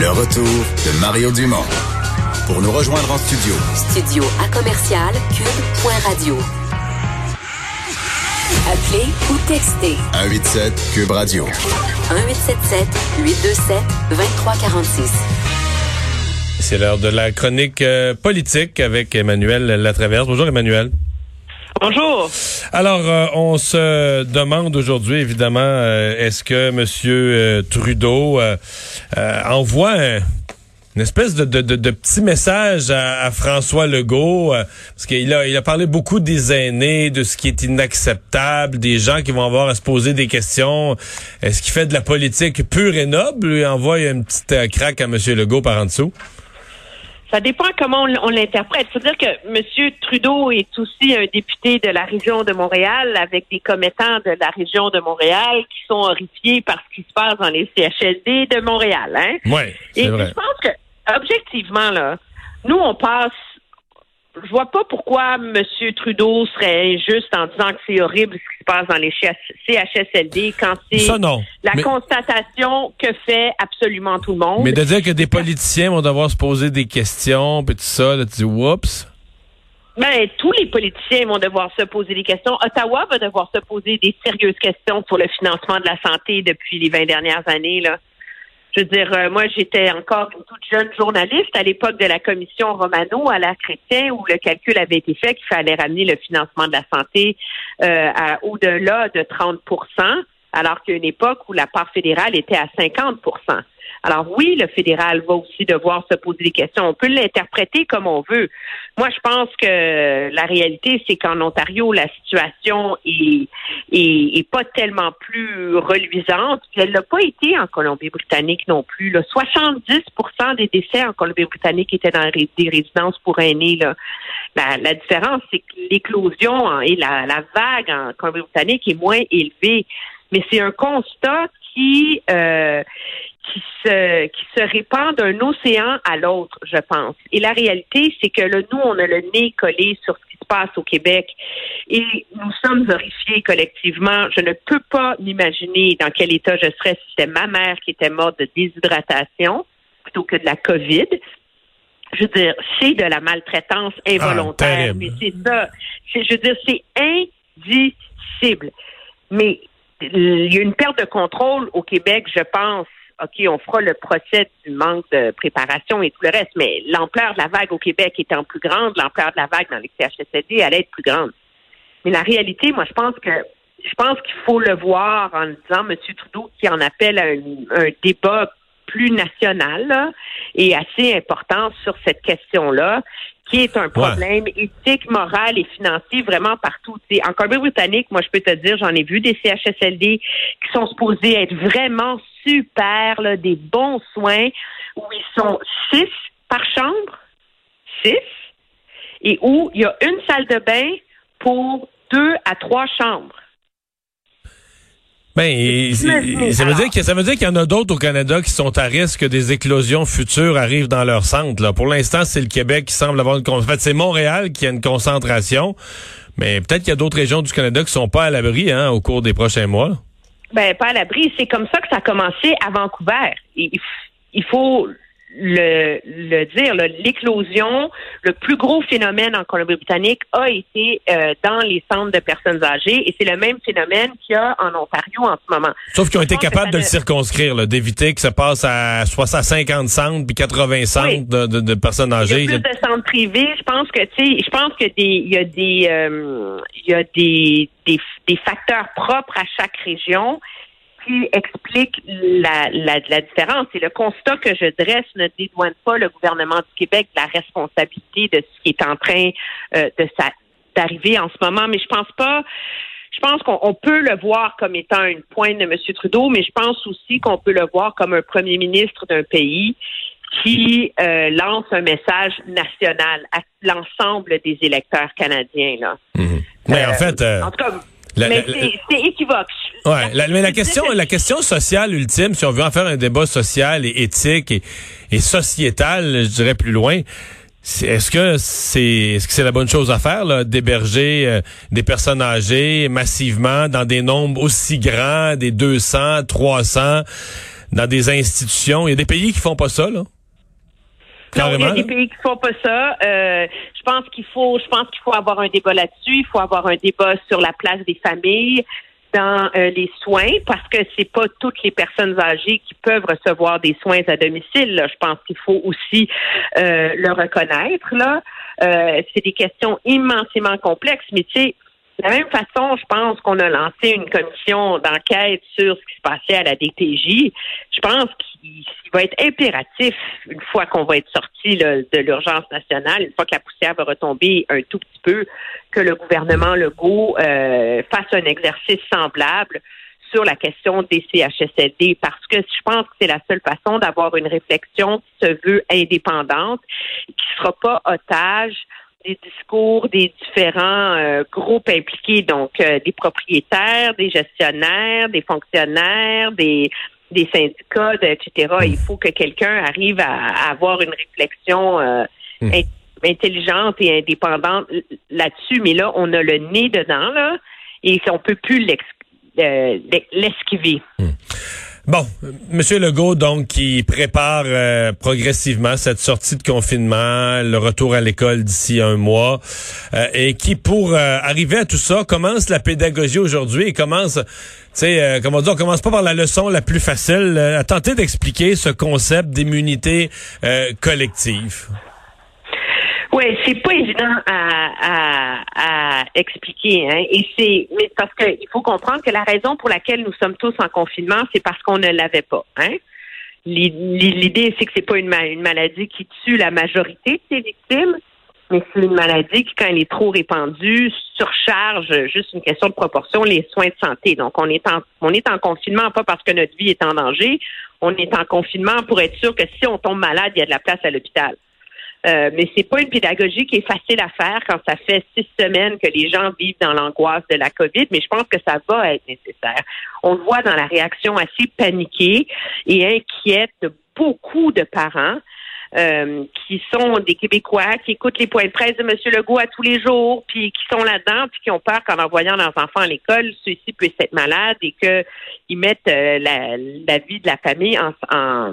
Le retour de Mario Dumont. Pour nous rejoindre en studio. Studio à commercial cube.radio. Appelez ou textez 187 Cube Radio. 1877 827 2346. C'est l'heure de la chronique euh, politique avec Emmanuel Latraverse. Bonjour Emmanuel. Bonjour. Alors, euh, on se demande aujourd'hui, évidemment, euh, est-ce que M. Euh, Trudeau envoie une espèce de, petit message à, François Legault, parce qu'il a, il a parlé beaucoup des aînés, de ce qui est inacceptable, des gens qui vont avoir à se poser des questions. Est-ce qu'il fait de la politique pure et noble, lui envoie une petite craque à M. Legault par en dessous? Ça dépend comment on, l'interprète. Il faut dire que M. Trudeau est aussi un député de la région de Montréal avec des commettants de la région de Montréal qui sont horrifiés par ce qui se passe dans les CHSD de Montréal. Hein? Oui, Et je pense que, objectivement, là, nous, on passe je vois pas pourquoi M. Trudeau serait injuste en disant que c'est horrible ce qui se passe dans les CHSLD quand c'est la constatation que fait absolument tout le monde. Mais de dire que des politiciens vont devoir se poser des questions, puis tout ça, là, tu dis, oups. Ben, tous les politiciens vont devoir se poser des questions. Ottawa va devoir se poser des sérieuses questions pour le financement de la santé depuis les 20 dernières années, là. Je veux dire, euh, moi, j'étais encore une toute jeune journaliste à l'époque de la commission Romano à la Chrétien où le calcul avait été fait qu'il fallait ramener le financement de la santé euh, à au-delà de 30 alors qu'il y a une époque où la part fédérale était à 50% alors oui, le fédéral va aussi devoir se poser des questions. On peut l'interpréter comme on veut. Moi, je pense que la réalité, c'est qu'en Ontario, la situation est, est, pas tellement plus reluisante. elle n'a pas été en Colombie-Britannique non plus. Là. 70% des décès en Colombie-Britannique étaient dans des résidences pour aînés. Là. La, la différence, c'est que l'éclosion et la, la vague en Colombie-Britannique est moins élevée. Mais c'est un constat qui euh, qui se qui se répand d'un océan à l'autre, je pense. Et la réalité, c'est que là, nous, on a le nez collé sur ce qui se passe au Québec et nous sommes horrifiés collectivement. Je ne peux pas m'imaginer dans quel état je serais si c'était ma mère qui était morte de déshydratation plutôt que de la COVID. Je veux dire, c'est de la maltraitance involontaire. Ah, mais c'est ça. Je veux dire, c'est indicible. Mais il y a une perte de contrôle au Québec, je pense. OK, on fera le procès du manque de préparation et tout le reste, mais l'ampleur de la vague au Québec étant plus grande, l'ampleur de la vague dans les CHSLD allait être plus grande. Mais la réalité, moi, je pense que je pense qu'il faut le voir en disant M. Trudeau qui en appelle à un, débat plus national et assez important sur cette question-là qui est un problème éthique, moral et financier vraiment partout. en Colombie-Britannique, moi, je peux te dire, j'en ai vu des CHSLD qui sont supposés être vraiment super, là, des bons soins, où ils sont six par chambre, six, et où il y a une salle de bain pour deux à trois chambres. Ben, ça veut dire que ça veut dire qu'il y en a d'autres au Canada qui sont à risque que des éclosions futures arrivent dans leur centre. Là. Pour l'instant, c'est le Québec qui semble avoir une en fait, c'est Montréal qui a une concentration, mais peut-être qu'il y a d'autres régions du Canada qui sont pas à l'abri hein, au cours des prochains mois. Ben pas à l'abri, c'est comme ça que ça a commencé à Vancouver. il faut le, le dire, l'éclosion, le plus gros phénomène en Colombie-Britannique a été euh, dans les centres de personnes âgées et c'est le même phénomène qu'il y a en Ontario en ce moment. Sauf qu'ils ont été capables de le circonscrire, d'éviter que ça passe à soit à 50 centres puis 80 centres de, de, personnes âgées. Il y a plus de centres privés. Je pense que tu sais, je pense que des il y a des euh, il y a des, des des facteurs propres à chaque région qui explique la, la, la, différence. Et le constat que je dresse ne dédouane pas le gouvernement du Québec de la responsabilité de ce qui est en train euh, de d'arriver en ce moment, mais je pense pas. Je pense qu'on peut le voir comme étant une pointe de M. Trudeau, mais je pense aussi qu'on peut le voir comme un premier ministre d'un pays qui euh, lance un message national à l'ensemble des électeurs canadiens. Là. Mmh. Mais en euh, fait, en tout cas, mais c'est équivoque. Ouais, mais la question, la question sociale ultime, si on veut en faire un débat social et éthique et, sociétal, je dirais plus loin, est-ce que c'est est-ce que c'est la bonne chose à faire d'héberger euh, des personnes âgées massivement dans des nombres aussi grands, des 200, 300 dans des institutions? Il y a des pays qui font pas ça, là. Non, il y a des pays qui font pas ça. Euh, je pense qu'il faut, je pense qu'il faut avoir un débat là-dessus. Il faut avoir un débat sur la place des familles dans euh, les soins parce que c'est pas toutes les personnes âgées qui peuvent recevoir des soins à domicile. Là. Je pense qu'il faut aussi euh, le reconnaître. Là, euh, c'est des questions immensément complexes, mais tu sais. De la même façon, je pense qu'on a lancé une commission d'enquête sur ce qui se passait à la DTJ. Je pense qu'il va être impératif, une fois qu'on va être sorti de l'urgence nationale, une fois que la poussière va retomber un tout petit peu, que le gouvernement Legault euh, fasse un exercice semblable sur la question des CHSLD parce que je pense que c'est la seule façon d'avoir une réflexion qui se veut indépendante, qui ne sera pas otage des discours des différents euh, groupes impliqués, donc euh, des propriétaires, des gestionnaires, des fonctionnaires, des des syndicats, etc. Il faut que quelqu'un arrive à, avoir une réflexion euh, hmm. intelligente et indépendante là-dessus. Mais là, on a le nez dedans là, et on peut plus l'esquiver. Hmm. Bon, Monsieur Legault, donc, qui prépare euh, progressivement cette sortie de confinement, le retour à l'école d'ici un mois, euh, et qui, pour euh, arriver à tout ça, commence la pédagogie aujourd'hui et commence, tu sais, comment dire, on commence pas par la leçon la plus facile, à tenter d'expliquer ce concept d'immunité collective. Oui, c'est pas évident à, à, expliquer, hein. Et c'est, mais parce qu'il faut comprendre que la raison pour laquelle nous sommes tous en confinement, c'est parce qu'on ne l'avait pas, hein. L'idée, c'est que c'est pas une, une maladie qui tue la majorité de ses victimes, mais c'est une maladie qui, quand elle est trop répandue, surcharge, juste une question de proportion, les soins de santé. Donc, on est en, on est en confinement pas parce que notre vie est en danger, on est en confinement pour être sûr que si on tombe malade, il y a de la place à l'hôpital. Euh, mais c'est pas une pédagogie qui est facile à faire quand ça fait six semaines que les gens vivent dans l'angoisse de la COVID, mais je pense que ça va être nécessaire. On le voit dans la réaction assez paniquée et inquiète de beaucoup de parents. Euh, qui sont des Québécois, qui écoutent les points de presse de M. Legault à tous les jours, puis qui sont là-dedans, puis qui ont peur qu'en envoyant leurs enfants à l'école, ceux-ci puissent être malades et qu'ils mettent euh, la, la, vie de la famille en, en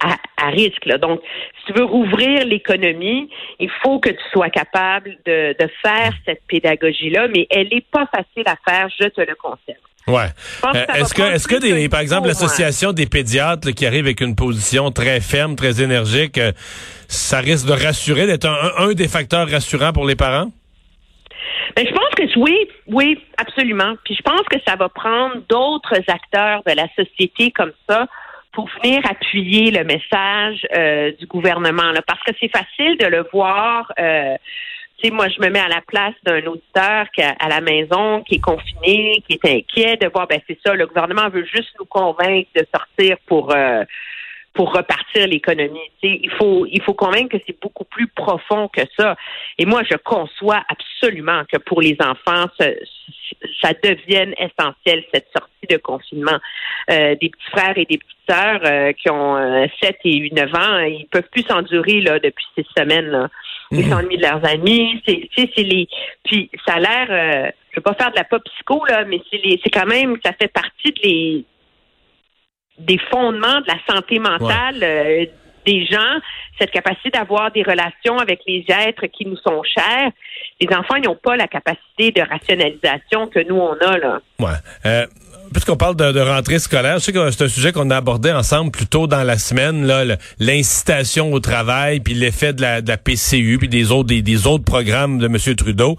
à, risque. Là. Donc, si tu veux rouvrir l'économie, il faut que tu sois capable de, de faire cette pédagogie-là, mais elle n'est pas facile à faire, je te le confirme. Ouais. Euh, est-ce que, est-ce que des, par exemple, l'association des pédiatres qui arrive avec une position très ferme, très énergique, euh, ça risque de rassurer, d'être un, un, des facteurs rassurants pour les parents? Ben, je pense que oui, oui, absolument. Puis je pense que ça va prendre d'autres acteurs de la société comme ça pour venir appuyer le message euh, du gouvernement. Là, parce que c'est facile de le voir. Euh, moi, je me mets à la place d'un auditeur qui à la maison, qui est confiné, qui est inquiet de voir, ben c'est ça, le gouvernement veut juste nous convaincre de sortir pour euh, pour repartir l'économie. Il faut, il faut convaincre que c'est beaucoup plus profond que ça. Et moi, je conçois absolument que pour les enfants, ça, devienne essentiel, cette sortie de confinement. Euh, des petits frères et des petites sœurs euh, qui ont 7 euh, et 9 ans, ils peuvent plus s'endurer là, depuis ces semaines. Là. Ils mhm. s'ennuient de leurs amis. C'est, c'est les... Puis ça a l'air... Euh, je veux pas faire de la pop psycho, là, mais c'est, les, c'est quand même... Ça fait partie de les des fondements de la santé mentale des gens, cette capacité d'avoir des relations avec les êtres qui nous sont chers. Les enfants n'ont pas la capacité de rationalisation que nous, on a. là. Ouais. Euh, puisqu'on parle de, rentrée scolaire, je sais que c'est un sujet qu'on a abordé ensemble plus tôt dans la semaine, là, l'incitation au travail, puis l'effet de la, PCU, puis des autres, programmes de M. Trudeau.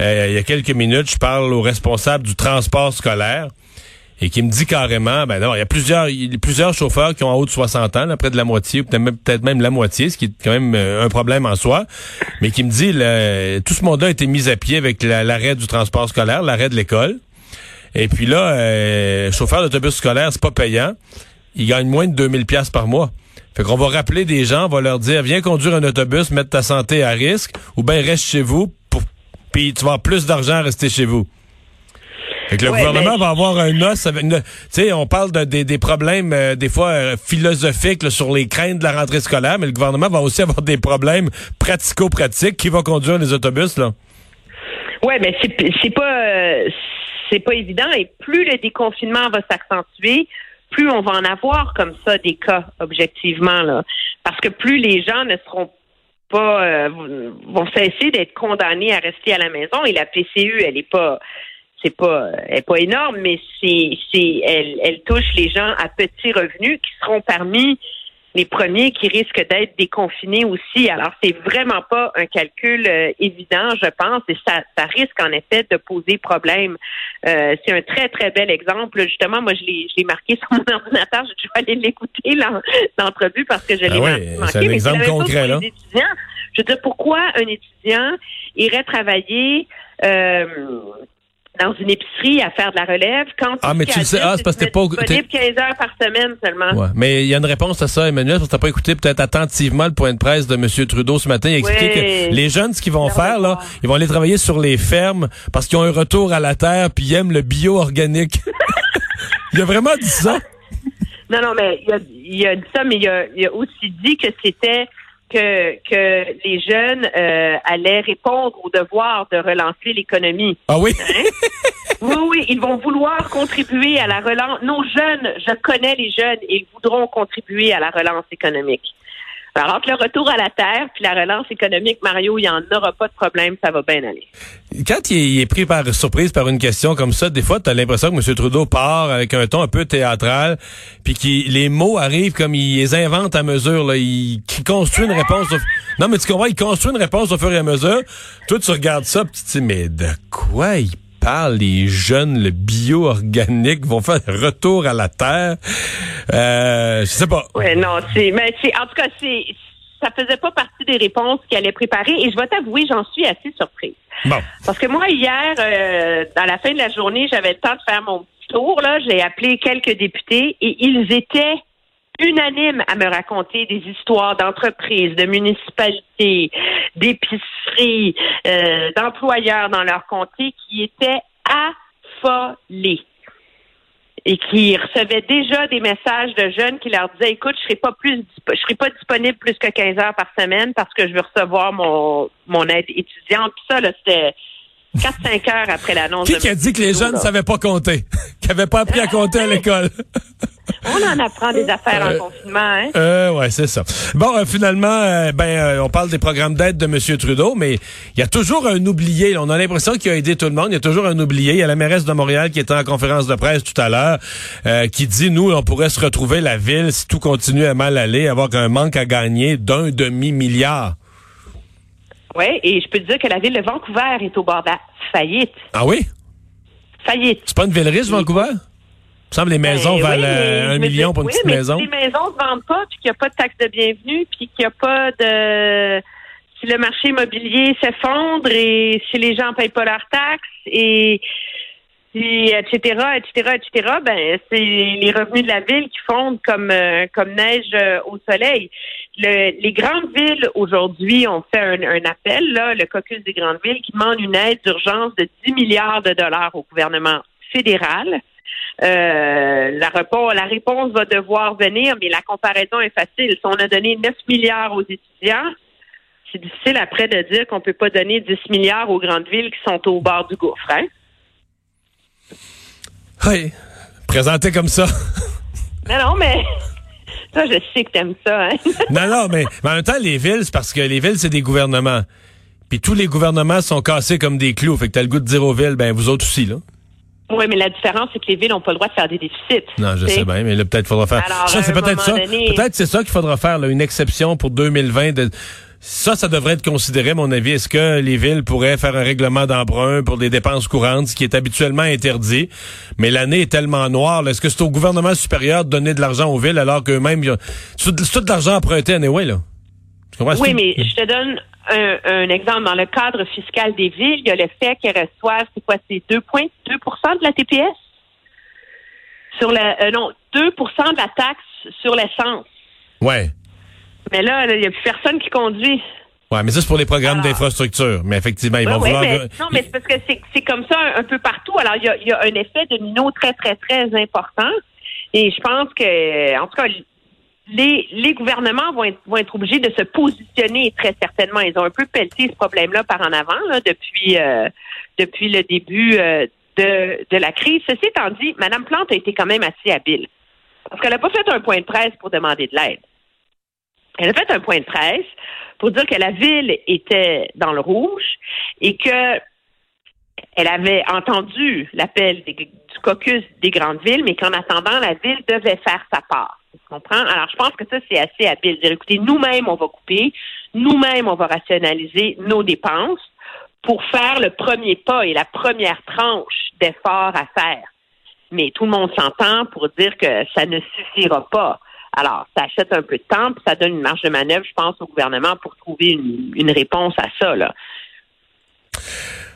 Euh, il y a quelques minutes, je parle au responsable du transport scolaire et qui me dit carrément, ben non, il y a plusieurs, chauffeurs qui ont en haut de 60 ans, près de la moitié, peut-être même, la moitié, ce qui est quand même euh, un problème en soi, mais qui me dit, tout ce monde-là a été mis à pied avec l'arrêt du transport scolaire, l'arrêt de l'école. Et puis là, euh, chauffeur d'autobus scolaire, c'est pas payant. Il gagne moins de 2000 pièces par mois. Fait qu'on va rappeler des gens, on va leur dire, viens conduire un autobus, mettre ta santé à risque, ou bien reste chez vous, pour, puis tu vas avoir plus d'argent à rester chez vous. Fait que le gouvernement va avoir un os avec Tu sais, on parle de, des problèmes euh, des fois euh, philosophiques sur les craintes de la rentrée scolaire, mais le gouvernement va aussi avoir des problèmes pratico-pratiques qui va conduire les autobus là? Oui, mais c'est pas euh, c'est pas évident et plus le déconfinement va s'accentuer, plus on va en avoir comme ça des cas objectivement là, parce que plus les gens ne seront pas euh, vont cesser d'être condamnés à rester à la maison et la PCU elle est pas c'est pas elle est pas énorme mais c'est elle elle touche les gens à petits revenus qui seront parmi les premiers qui risquent d'être déconfinés aussi. Alors, c'est vraiment pas un calcul euh, évident, je pense, et ça, ça risque en effet de poser problème. Euh, c'est un très, très bel exemple. Justement, moi, je l'ai marqué sur mon ordinateur. Je vais aller l'écouter, l'entrevue, parce que je l'ai ah C'est un exemple concret, là. Je veux dire, pourquoi un étudiant irait travailler euh, dans une épicerie à faire de la relève. Quand ah mais tu le sais. ah c'est parce que t'es pas disponible 15 heures par semaine seulement. Ouais. mais il y a une réponse à ça Emmanuel parce que t'as pas écouté peut-être attentivement le point de presse de M. Trudeau ce matin. Il a expliqué que les jeunes ce qu'ils vont faire là ils vont aller travailler sur les fermes parce qu'ils ont un retour à la terre puis ils aiment le bio organique il a vraiment dit ça? Non non mais il a, il a dit ça mais il a, il a aussi dit que c'était que, que les jeunes euh, allaient répondre au devoir de relancer l'économie. Ah oui? Hein? oui, oui, ils vont vouloir contribuer à la relance. Nos jeunes, je connais les jeunes, ils voudront contribuer à la relance économique. Alors, entre le retour à la terre puis la relance économique, Mario, il n'y en aura pas de problème, ça va bien aller. Quand il est, pris par surprise par une question comme ça, des fois, tu as l'impression que M. Trudeau part avec un ton un peu théâtral, puis que les mots arrivent comme il les invente à mesure. Là, il, construit une réponse. Non, mais tu comprends, il construit une réponse au fur et à mesure. Toi, tu regardes ça, puis tu de quoi il parle, les jeunes, le bio-organique vont faire un retour à la terre. Euh, je sais pas. Oui, non, c'est, mais c'est, en tout cas, c'est, ça faisait pas partie des réponses qu'elle allait préparer et je vais t'avouer, j'en suis assez surprise. Bon. Parce que moi, hier, euh, à la fin de la journée, j'avais le temps de faire mon petit tour, là. J'ai appelé quelques députés et ils étaient unanimes à me raconter des histoires d'entreprises, de municipalités, d'épiceries, euh, d'employeurs dans leur comté qui étaient affolés et qui recevaient déjà des messages de jeunes qui leur disaient écoute, je serai pas plus je serai pas disponible plus que 15 heures par semaine parce que je veux recevoir mon mon aide étudiante. Puis ça là, c'était 4-5 heures après l'annonce. Qui, a dit que les jeunes ne savaient pas compter? Qui n'avaient pas appris à compter à l'école? On en apprend des affaires en euh, confinement, hein? Euh, ouais, c'est ça. Bon, euh, finalement, euh, ben, on parle des programmes d'aide de M. Trudeau, mais il y a toujours un oublié. On a l'impression qu'il a aidé tout le monde. Il y a toujours un oublié. Il y a la mairesse de Montréal qui était en conférence de presse tout à l'heure, qui dit, nous, on pourrait se retrouver la ville si tout continue à mal aller, avoir un manque à gagner d'un demi-milliard. Oui, et je peux te dire que la ville de Vancouver est au bord de la faillite. Ah oui? Faillite. C'est pas une ville riche, Vancouver? Il me semble que les maisons ben valent euh, un million pour une petite maison. Si les maisons ne vendent pas, puis qu'il n'y a pas de taxe de bienvenue, puis qu'il n'y a pas de... Si le marché immobilier s'effondre et si les gens ne payent pas leurs taxes et etc., etc., etc., ben, c'est les revenus de la ville qui fondent comme, euh, comme neige euh, au soleil. Les grandes villes, aujourd'hui, ont fait un, appel, là, le caucus des grandes villes, qui demande une aide d'urgence de 10 milliards de dollars au gouvernement fédéral. Euh, la, réponse, la réponse va devoir venir, mais la comparaison est facile. Si on a donné 9 milliards aux étudiants, c'est difficile après de dire qu'on peut pas donner 10 milliards aux grandes villes qui sont au bord du gouffre. Hein? Oui, présenté comme ça. Mais non, mais toi, je sais que t'aimes ça. Hein? non, non, mais, en même temps, les villes, c'est parce que les villes, c'est des gouvernements. Puis tous les gouvernements sont cassés comme des clous. Fait que t'as le goût de dire aux villes, ben vous autres aussi, là. Oui, mais la différence, c'est que les villes n'ont pas le droit de faire des déficits. Non, je sais bien, mais là, peut-être faudra faire. ça, c'est peut-être ça. Peut-être c'est ça qu'il faudra faire, là, une exception pour 2020 de ça, ça devrait être considéré, à mon avis. Est-ce que les villes pourraient faire un règlement d'emprunt pour des dépenses courantes, ce qui est habituellement interdit? Mais l'année est tellement noire. Est-ce que c'est au gouvernement supérieur de donner de l'argent aux villes alors qu'eux-mêmes... C'est tout de l'argent emprunté anyway, là. Oui, mais je te donne un, exemple. Dans le cadre fiscal des villes, il y a le fait qu'elles reçoivent, c'est quoi, c'est 2 points, 2% de la TPS? Sur la, euh, non, 2% de la taxe sur l'essence. Ouais. Mais là, il n'y a plus personne qui conduit. Oui, mais ça, c'est pour les programmes d'infrastructure. Mais effectivement, ils vont vouloir... non, mais c'est parce que c'est comme ça un, peu partout. Alors, il y a, y a, un effet de domino très, très, très important. Et je pense que, en tout cas, les, les gouvernements vont être, vont être obligés de se positionner très certainement. Ils ont un peu pelleté ce problème-là par en avant là, depuis, euh, depuis le début euh, de, de la crise. Ceci étant dit, Mme Plante a été quand même assez habile. Parce qu'elle n'a pas fait un point de presse pour demander de l'aide. Elle a fait un point de presse pour dire que la ville était dans le rouge et que elle avait entendu l'appel du caucus des grandes villes, mais qu'en attendant, la ville devait faire sa part. Tu comprends? Alors, je pense que ça, c'est assez habile. Dire, écoutez, nous-mêmes, on va couper, nous-mêmes, on va rationaliser nos dépenses pour faire le premier pas et la première tranche d'efforts à faire. Mais tout le monde s'entend pour dire que ça ne suffira pas. Alors, ça achète un peu de temps, puis ça donne une marge de manœuvre, je pense, au gouvernement pour trouver une, une réponse à ça. Là.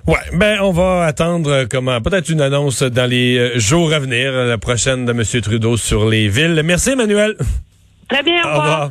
Ouais, ben on va attendre euh, comment peut-être une annonce dans les euh, jours à venir, la prochaine de M. Trudeau sur les villes. Merci Emmanuel. Très bien, au revoir. Au revoir.